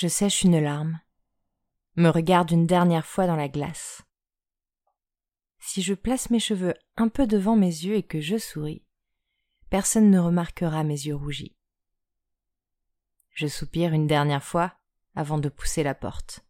Je sèche une larme, me regarde une dernière fois dans la glace. Si je place mes cheveux un peu devant mes yeux et que je souris, personne ne remarquera mes yeux rougis. Je soupire une dernière fois avant de pousser la porte.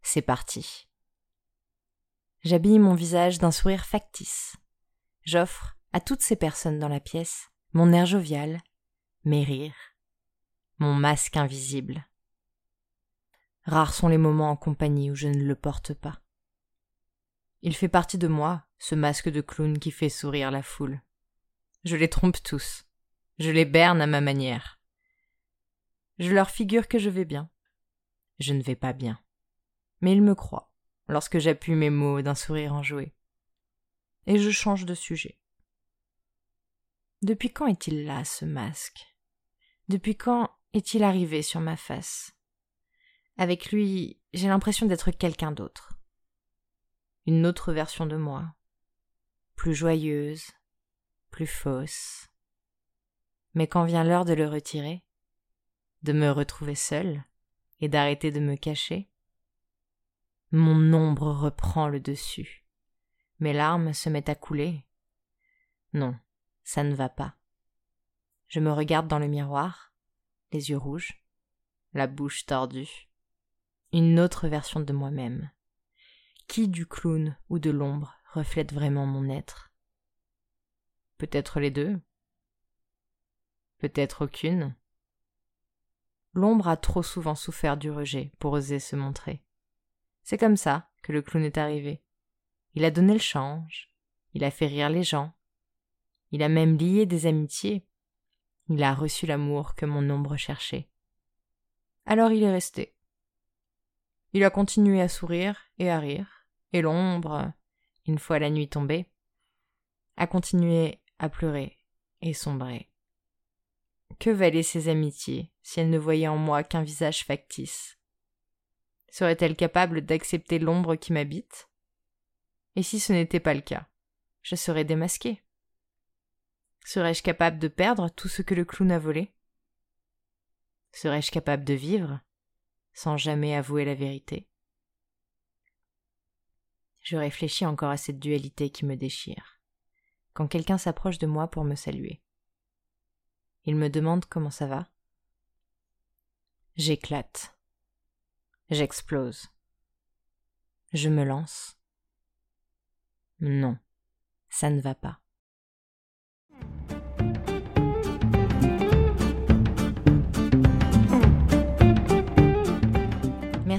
C'est parti. J'habille mon visage d'un sourire factice. J'offre à toutes ces personnes dans la pièce mon air jovial, mes rires, mon masque invisible. Rares sont les moments en compagnie où je ne le porte pas. Il fait partie de moi, ce masque de clown qui fait sourire la foule. Je les trompe tous. Je les berne à ma manière. Je leur figure que je vais bien. Je ne vais pas bien. Mais ils me croient, lorsque j'appuie mes mots d'un sourire enjoué. Et je change de sujet. Depuis quand est-il là, ce masque? Depuis quand est-il arrivé sur ma face? Avec lui, j'ai l'impression d'être quelqu'un d'autre. Une autre version de moi. Plus joyeuse, plus fausse. Mais quand vient l'heure de le retirer, de me retrouver seule et d'arrêter de me cacher, mon ombre reprend le dessus. Mes larmes se mettent à couler. Non, ça ne va pas. Je me regarde dans le miroir, les yeux rouges, la bouche tordue une autre version de moi-même. Qui du clown ou de l'ombre reflète vraiment mon être? Peut-être les deux Peut-être aucune L'ombre a trop souvent souffert du rejet pour oser se montrer. C'est comme ça que le clown est arrivé. Il a donné le change, il a fait rire les gens, il a même lié des amitiés, il a reçu l'amour que mon ombre cherchait. Alors il est resté. Il a continué à sourire et à rire, et l'ombre, une fois la nuit tombée, a continué à pleurer et sombrer. Que valaient ses amitiés si elle ne voyait en moi qu'un visage factice? Serait-elle capable d'accepter l'ombre qui m'habite? Et si ce n'était pas le cas, je serais démasquée. Serais-je capable de perdre tout ce que le clown a volé? Serais-je capable de vivre? Sans jamais avouer la vérité. Je réfléchis encore à cette dualité qui me déchire. Quand quelqu'un s'approche de moi pour me saluer. Il me demande comment ça va. J'éclate. J'explose. Je me lance. Non, ça ne va pas.